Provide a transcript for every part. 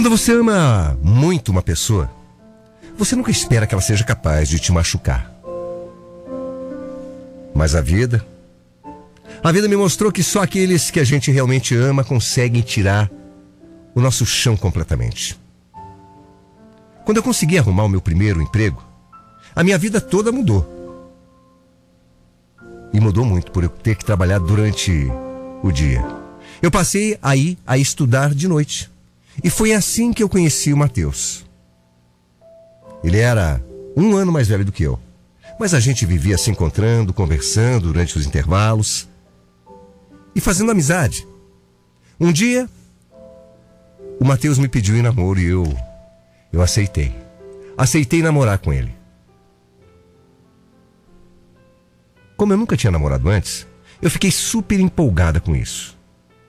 Quando você ama muito uma pessoa, você nunca espera que ela seja capaz de te machucar. Mas a vida. A vida me mostrou que só aqueles que a gente realmente ama conseguem tirar o nosso chão completamente. Quando eu consegui arrumar o meu primeiro emprego, a minha vida toda mudou. E mudou muito por eu ter que trabalhar durante o dia. Eu passei aí a estudar de noite. E foi assim que eu conheci o Mateus. Ele era um ano mais velho do que eu. Mas a gente vivia se encontrando, conversando durante os intervalos e fazendo amizade. Um dia, o Mateus me pediu em namoro e eu, eu aceitei. Aceitei namorar com ele. Como eu nunca tinha namorado antes, eu fiquei super empolgada com isso.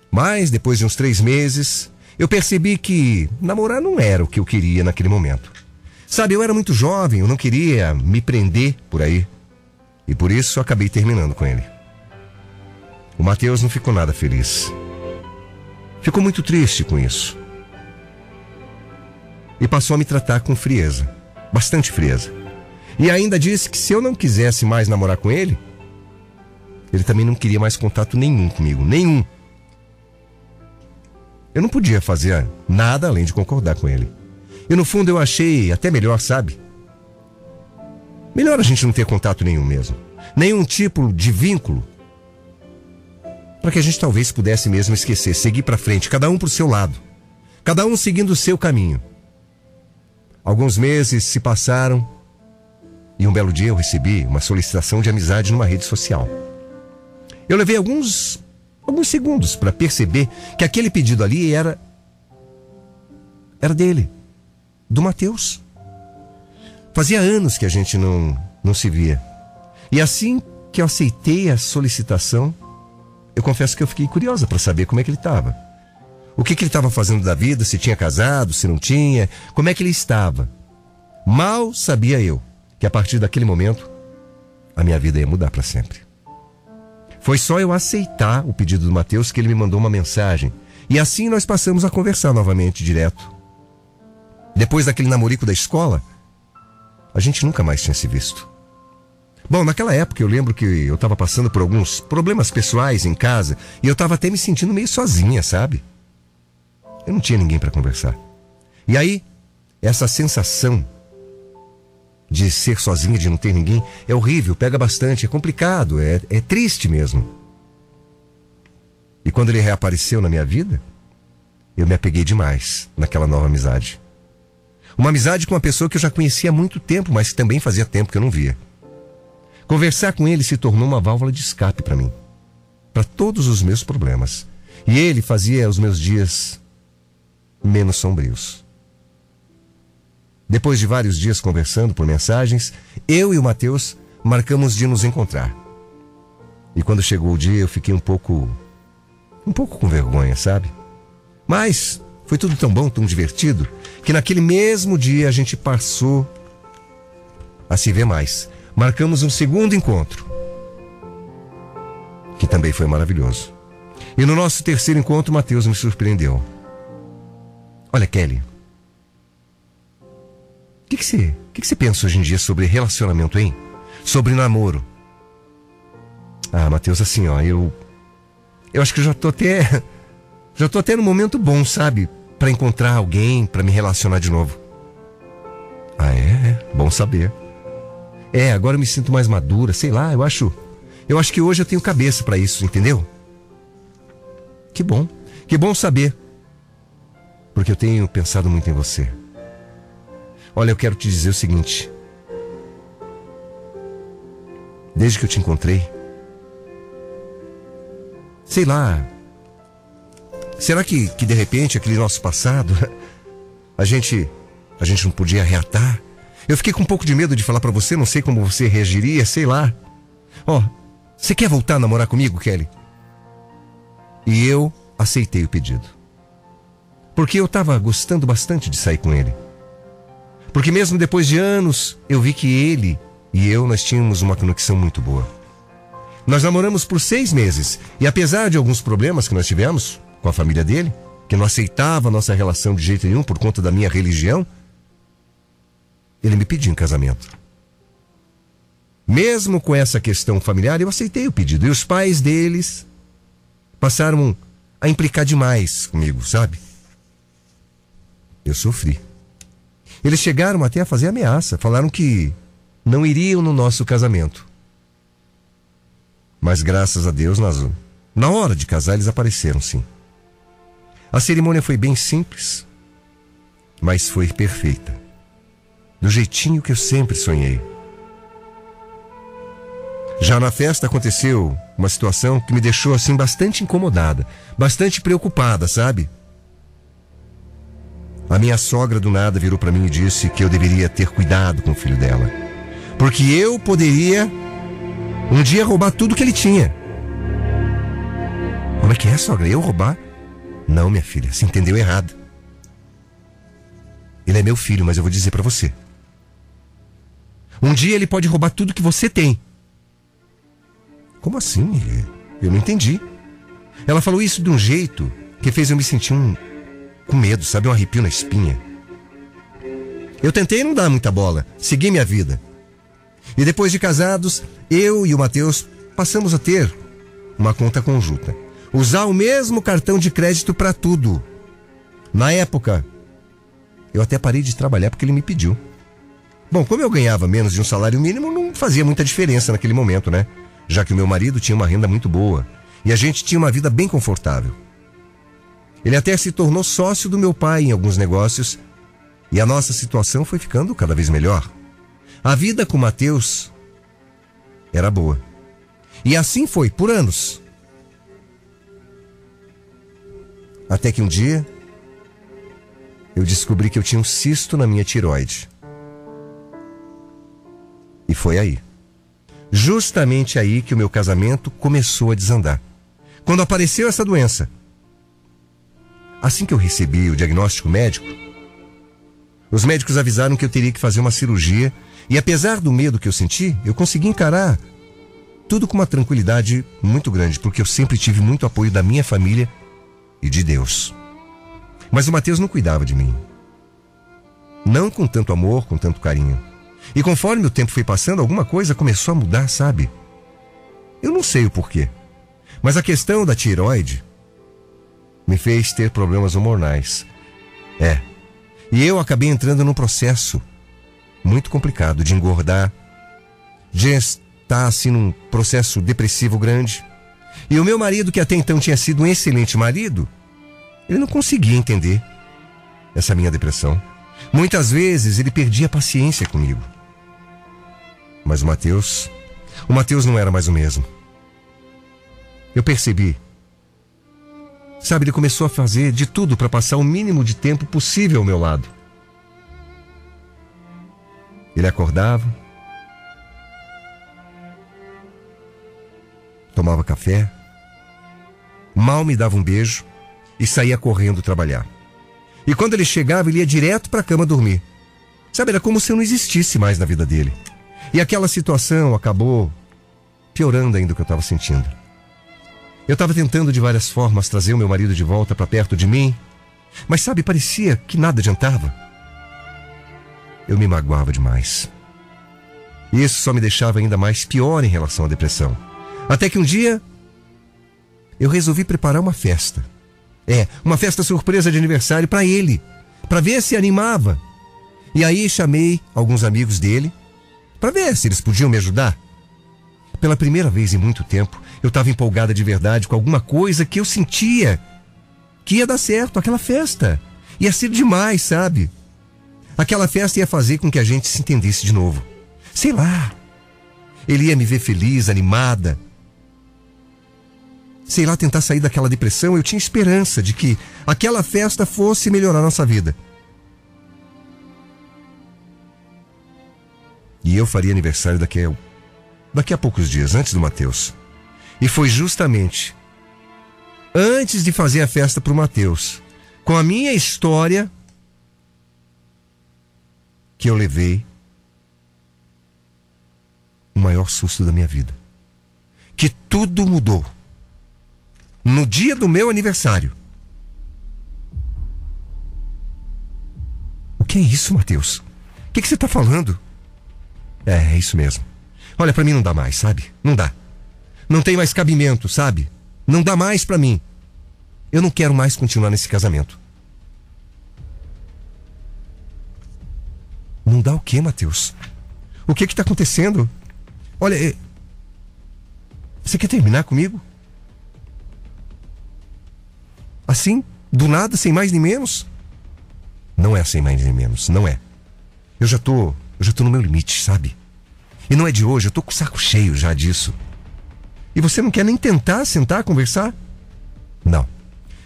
Mas depois de uns três meses, eu percebi que namorar não era o que eu queria naquele momento. Sabe, eu era muito jovem, eu não queria me prender por aí. E por isso acabei terminando com ele. O Mateus não ficou nada feliz. Ficou muito triste com isso. E passou a me tratar com frieza, bastante frieza. E ainda disse que se eu não quisesse mais namorar com ele, ele também não queria mais contato nenhum comigo, nenhum. Eu não podia fazer nada além de concordar com ele. E no fundo eu achei até melhor, sabe? Melhor a gente não ter contato nenhum mesmo. Nenhum tipo de vínculo. Para que a gente talvez pudesse mesmo esquecer, seguir para frente, cada um pro seu lado. Cada um seguindo o seu caminho. Alguns meses se passaram e um belo dia eu recebi uma solicitação de amizade numa rede social. Eu levei alguns alguns segundos para perceber que aquele pedido ali era era dele, do Mateus. Fazia anos que a gente não não se via. E assim que eu aceitei a solicitação, eu confesso que eu fiquei curiosa para saber como é que ele estava. O que, que ele estava fazendo da vida, se tinha casado, se não tinha, como é que ele estava. Mal sabia eu que a partir daquele momento a minha vida ia mudar para sempre. Foi só eu aceitar o pedido do Mateus que ele me mandou uma mensagem. E assim nós passamos a conversar novamente direto. Depois daquele namorico da escola, a gente nunca mais tinha se visto. Bom, naquela época eu lembro que eu estava passando por alguns problemas pessoais em casa e eu estava até me sentindo meio sozinha, sabe? Eu não tinha ninguém para conversar. E aí, essa sensação de ser sozinha, de não ter ninguém, é horrível, pega bastante, é complicado, é, é triste mesmo. E quando ele reapareceu na minha vida, eu me apeguei demais naquela nova amizade. Uma amizade com uma pessoa que eu já conhecia há muito tempo, mas que também fazia tempo que eu não via. Conversar com ele se tornou uma válvula de escape para mim, para todos os meus problemas. E ele fazia os meus dias menos sombrios. Depois de vários dias conversando por mensagens, eu e o Mateus marcamos de nos encontrar. E quando chegou o dia, eu fiquei um pouco. um pouco com vergonha, sabe? Mas foi tudo tão bom, tão divertido, que naquele mesmo dia a gente passou a se ver mais. Marcamos um segundo encontro, que também foi maravilhoso. E no nosso terceiro encontro, Mateus me surpreendeu. Olha, Kelly, que, que, você, que, que você pensa hoje em dia sobre relacionamento, hein? Sobre namoro? Ah, Mateus, assim, ó, eu. Eu acho que eu já tô até. Já tô até no momento bom, sabe? Para encontrar alguém, para me relacionar de novo. Ah, é? Bom saber. É, agora eu me sinto mais madura, sei lá, eu acho. Eu acho que hoje eu tenho cabeça para isso, entendeu? Que bom. Que bom saber. Porque eu tenho pensado muito em você. Olha, eu quero te dizer o seguinte. Desde que eu te encontrei, sei lá, será que, que de repente aquele nosso passado, a gente, a gente não podia reatar? Eu fiquei com um pouco de medo de falar para você, não sei como você reagiria, sei lá. Ó, oh, você quer voltar a namorar comigo, Kelly? E eu aceitei o pedido. Porque eu estava gostando bastante de sair com ele. Porque mesmo depois de anos, eu vi que ele e eu nós tínhamos uma conexão muito boa. Nós namoramos por seis meses e apesar de alguns problemas que nós tivemos com a família dele, que não aceitava a nossa relação de jeito nenhum por conta da minha religião, ele me pediu em casamento. Mesmo com essa questão familiar, eu aceitei o pedido. E os pais deles passaram a implicar demais comigo, sabe? Eu sofri. Eles chegaram até a fazer ameaça. Falaram que não iriam no nosso casamento. Mas graças a Deus, nas, na hora de casar, eles apareceram sim. A cerimônia foi bem simples, mas foi perfeita. Do jeitinho que eu sempre sonhei. Já na festa aconteceu uma situação que me deixou assim bastante incomodada, bastante preocupada, sabe? A minha sogra do nada virou para mim e disse que eu deveria ter cuidado com o filho dela. Porque eu poderia um dia roubar tudo que ele tinha. Como é que é, sogra? Eu roubar? Não, minha filha, você entendeu errado. Ele é meu filho, mas eu vou dizer para você. Um dia ele pode roubar tudo que você tem. Como assim? Eu não entendi. Ela falou isso de um jeito que fez eu me sentir um, com medo, sabe? Um arrepio na espinha. Eu tentei não dar muita bola, segui minha vida. E depois de casados, eu e o Matheus passamos a ter uma conta conjunta. Usar o mesmo cartão de crédito para tudo. Na época, eu até parei de trabalhar porque ele me pediu. Bom, como eu ganhava menos de um salário mínimo, não fazia muita diferença naquele momento, né? já que o meu marido tinha uma renda muito boa e a gente tinha uma vida bem confortável. Ele até se tornou sócio do meu pai em alguns negócios e a nossa situação foi ficando cada vez melhor. A vida com Mateus era boa. E assim foi por anos. Até que um dia eu descobri que eu tinha um cisto na minha tiroide. E foi aí. Justamente aí que o meu casamento começou a desandar. Quando apareceu essa doença. Assim que eu recebi o diagnóstico médico, os médicos avisaram que eu teria que fazer uma cirurgia e apesar do medo que eu senti, eu consegui encarar tudo com uma tranquilidade muito grande, porque eu sempre tive muito apoio da minha família e de Deus. Mas o Mateus não cuidava de mim. Não com tanto amor, com tanto carinho. E conforme o tempo foi passando, alguma coisa começou a mudar, sabe? Eu não sei o porquê. Mas a questão da tiroide me fez ter problemas hormonais. É. E eu acabei entrando num processo muito complicado de engordar, de estar assim num processo depressivo grande. E o meu marido, que até então tinha sido um excelente marido, ele não conseguia entender essa minha depressão. Muitas vezes ele perdia a paciência comigo. Mas o Mateus, o Mateus não era mais o mesmo. Eu percebi. Sabe, ele começou a fazer de tudo para passar o mínimo de tempo possível ao meu lado. Ele acordava, tomava café, mal me dava um beijo e saía correndo trabalhar. E quando ele chegava, ele ia direto para a cama dormir. Sabe, era como se eu não existisse mais na vida dele. E aquela situação acabou piorando ainda o que eu estava sentindo. Eu estava tentando de várias formas trazer o meu marido de volta para perto de mim, mas sabe, parecia que nada adiantava. Eu me magoava demais. E isso só me deixava ainda mais pior em relação à depressão. Até que um dia eu resolvi preparar uma festa. É, uma festa surpresa de aniversário para ele, para ver se animava. E aí chamei alguns amigos dele para ver se eles podiam me ajudar. Pela primeira vez em muito tempo, eu estava empolgada de verdade com alguma coisa que eu sentia que ia dar certo, aquela festa. Ia ser demais, sabe? Aquela festa ia fazer com que a gente se entendesse de novo. Sei lá. Ele ia me ver feliz, animada. Sei lá, tentar sair daquela depressão. Eu tinha esperança de que aquela festa fosse melhorar nossa vida. E eu faria aniversário daqui a, daqui a poucos dias, antes do Mateus. E foi justamente antes de fazer a festa para o Mateus, com a minha história, que eu levei o maior susto da minha vida. Que tudo mudou. No dia do meu aniversário. O que é isso, Mateus? O que, que você está falando? É, é isso mesmo. Olha, para mim não dá mais, sabe? Não dá. Não tem mais cabimento, sabe? Não dá mais para mim. Eu não quero mais continuar nesse casamento. Não dá o quê, Mateus? O que que tá acontecendo? Olha, é... você quer terminar comigo? Assim, do nada, sem mais nem menos? Não é sem mais nem menos, não é. Eu já tô, eu já tô no meu limite, sabe? E não é de hoje, eu tô com o saco cheio já disso. E você não quer nem tentar sentar, conversar? Não.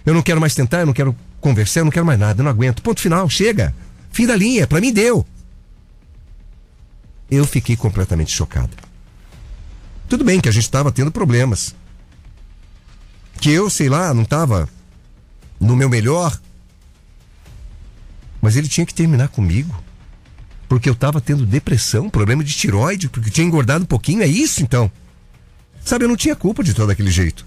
Eu não quero mais tentar, eu não quero conversar, eu não quero mais nada, eu não aguento. Ponto final, chega. Fim da linha, para mim deu. Eu fiquei completamente chocado. Tudo bem que a gente estava tendo problemas. Que eu, sei lá, não estava no meu melhor. Mas ele tinha que terminar comigo. Porque eu estava tendo depressão, problema de tiroide, porque tinha engordado um pouquinho. É isso então. Sabe, eu não tinha culpa de todo aquele jeito.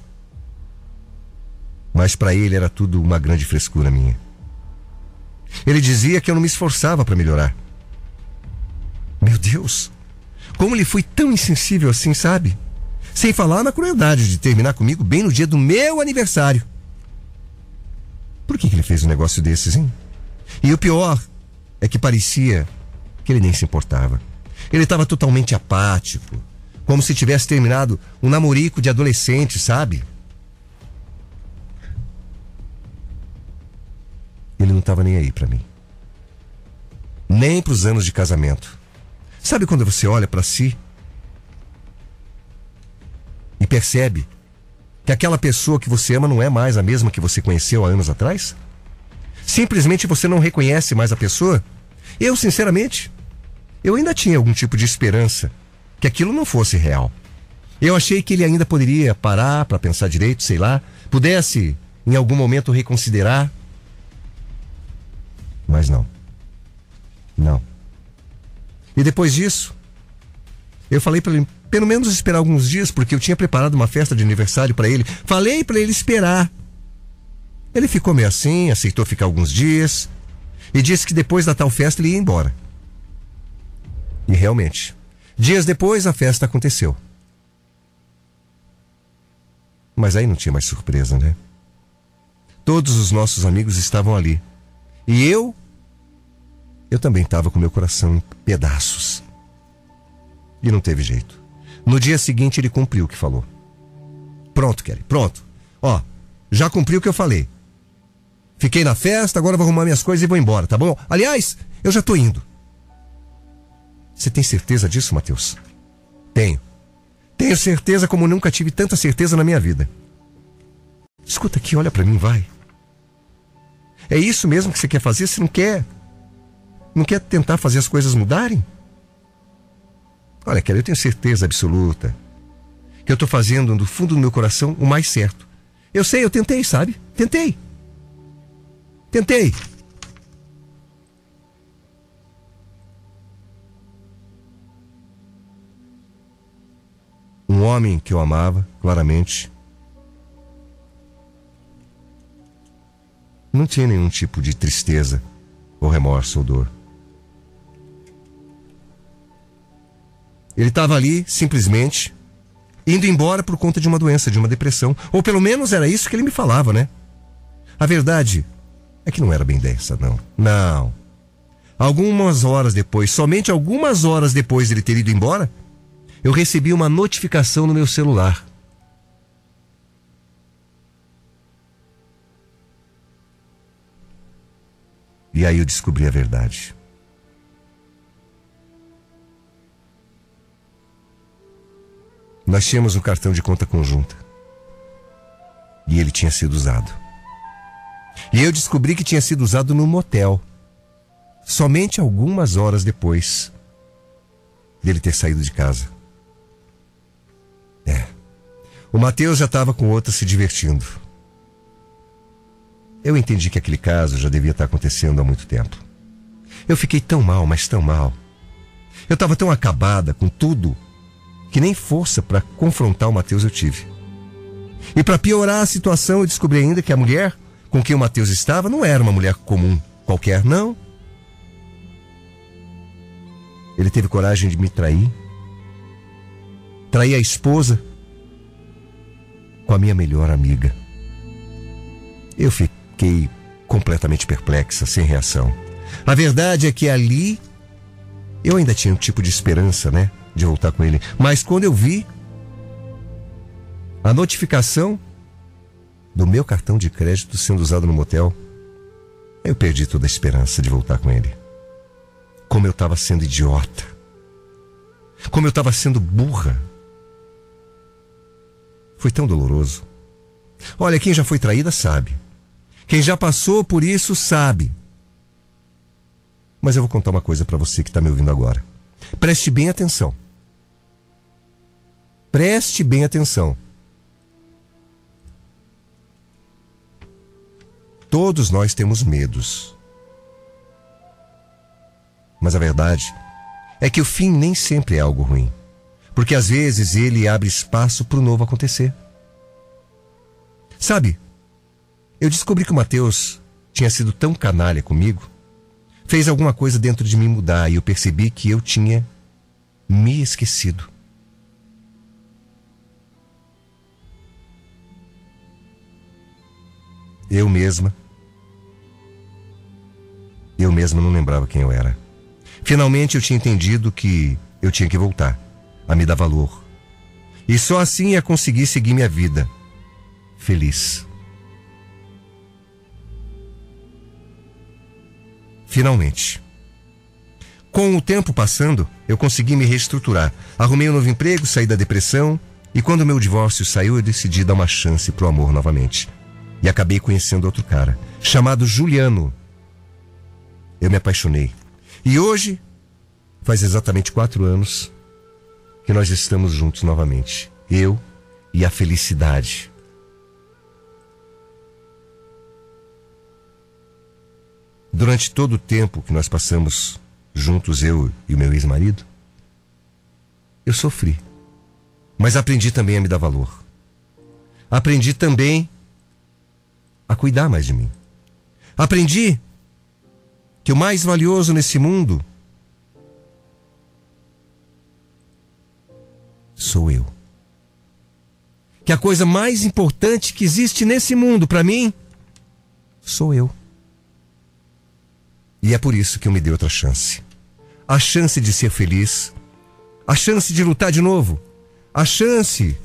Mas para ele era tudo uma grande frescura minha. Ele dizia que eu não me esforçava para melhorar. Meu Deus, como ele foi tão insensível assim, sabe? Sem falar na crueldade de terminar comigo bem no dia do meu aniversário. Por que, que ele fez um negócio desses, hein? E o pior é que parecia que ele nem se importava. Ele estava totalmente apático, como se tivesse terminado um namorico de adolescente, sabe? Ele não estava nem aí para mim. Nem para os anos de casamento. Sabe quando você olha para si e percebe que aquela pessoa que você ama não é mais a mesma que você conheceu há anos atrás? Simplesmente você não reconhece mais a pessoa? Eu, sinceramente, eu ainda tinha algum tipo de esperança que aquilo não fosse real. Eu achei que ele ainda poderia parar para pensar direito, sei lá, pudesse em algum momento reconsiderar. Mas não. Não. E depois disso, eu falei para ele pelo menos esperar alguns dias, porque eu tinha preparado uma festa de aniversário para ele. Falei para ele esperar. Ele ficou meio assim, aceitou ficar alguns dias e disse que depois da tal festa ele ia embora. E realmente, Dias depois, a festa aconteceu. Mas aí não tinha mais surpresa, né? Todos os nossos amigos estavam ali. E eu. Eu também estava com meu coração em pedaços. E não teve jeito. No dia seguinte, ele cumpriu o que falou. Pronto, Kelly, pronto. Ó, já cumpri o que eu falei. Fiquei na festa, agora vou arrumar minhas coisas e vou embora, tá bom? Aliás, eu já tô indo. Você tem certeza disso, Mateus? Tenho. Tenho certeza como nunca tive tanta certeza na minha vida. Escuta aqui, olha para mim, vai. É isso mesmo que você quer fazer? Você não quer? Não quer tentar fazer as coisas mudarem? Olha, Kelly, eu tenho certeza absoluta que eu estou fazendo do fundo do meu coração o mais certo. Eu sei, eu tentei, sabe? Tentei. Tentei. Um homem que eu amava, claramente. Não tinha nenhum tipo de tristeza, ou remorso ou dor. Ele estava ali, simplesmente, indo embora por conta de uma doença, de uma depressão. Ou pelo menos era isso que ele me falava, né? A verdade é que não era bem dessa, não. Não. Algumas horas depois, somente algumas horas depois dele ter ido embora, eu recebi uma notificação no meu celular. E aí eu descobri a verdade. Nós tínhamos um cartão de conta conjunta. E ele tinha sido usado. E eu descobri que tinha sido usado no motel. Somente algumas horas depois dele ter saído de casa. O Mateus já estava com outra se divertindo. Eu entendi que aquele caso já devia estar acontecendo há muito tempo. Eu fiquei tão mal, mas tão mal. Eu estava tão acabada com tudo que nem força para confrontar o Mateus eu tive. E para piorar a situação, eu descobri ainda que a mulher com quem o Mateus estava não era uma mulher comum qualquer, não. Ele teve coragem de me trair. Trair a esposa com a minha melhor amiga. Eu fiquei completamente perplexa, sem reação. A verdade é que ali eu ainda tinha um tipo de esperança, né? De voltar com ele. Mas quando eu vi a notificação do meu cartão de crédito sendo usado no motel, eu perdi toda a esperança de voltar com ele. Como eu estava sendo idiota. Como eu estava sendo burra. Foi tão doloroso. Olha, quem já foi traída sabe. Quem já passou por isso sabe. Mas eu vou contar uma coisa para você que está me ouvindo agora. Preste bem atenção. Preste bem atenção. Todos nós temos medos. Mas a verdade é que o fim nem sempre é algo ruim. Porque às vezes ele abre espaço para o novo acontecer. Sabe, eu descobri que o Mateus tinha sido tão canalha comigo, fez alguma coisa dentro de mim mudar e eu percebi que eu tinha me esquecido. Eu mesma. Eu mesma não lembrava quem eu era. Finalmente eu tinha entendido que eu tinha que voltar a me dar valor. E só assim ia conseguir seguir minha vida. Feliz. Finalmente. Com o tempo passando, eu consegui me reestruturar. Arrumei um novo emprego, saí da depressão. E quando meu divórcio saiu, eu decidi dar uma chance pro amor novamente. E acabei conhecendo outro cara, chamado Juliano. Eu me apaixonei. E hoje, faz exatamente quatro anos que nós estamos juntos novamente. Eu e a felicidade. Durante todo o tempo que nós passamos juntos, eu e o meu ex-marido, eu sofri. Mas aprendi também a me dar valor. Aprendi também a cuidar mais de mim. Aprendi que o mais valioso nesse mundo sou eu. Que a coisa mais importante que existe nesse mundo para mim sou eu. E é por isso que eu me dei outra chance. A chance de ser feliz, a chance de lutar de novo, a chance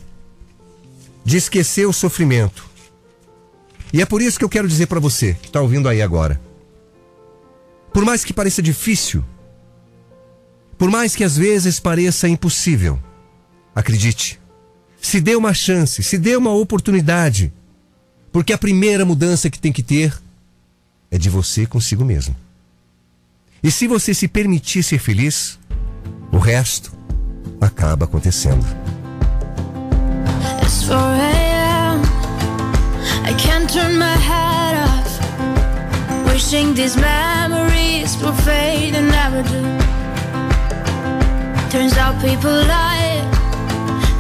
de esquecer o sofrimento. E é por isso que eu quero dizer para você que está ouvindo aí agora. Por mais que pareça difícil, por mais que às vezes pareça impossível, acredite, se dê uma chance, se dê uma oportunidade, porque a primeira mudança que tem que ter é de você consigo mesmo. E se você se permitir ser feliz, o resto acaba acontecendo. It's 4 a.m. I can't turn my head off. Wishing these memories will fade and never do. Turns out people lie.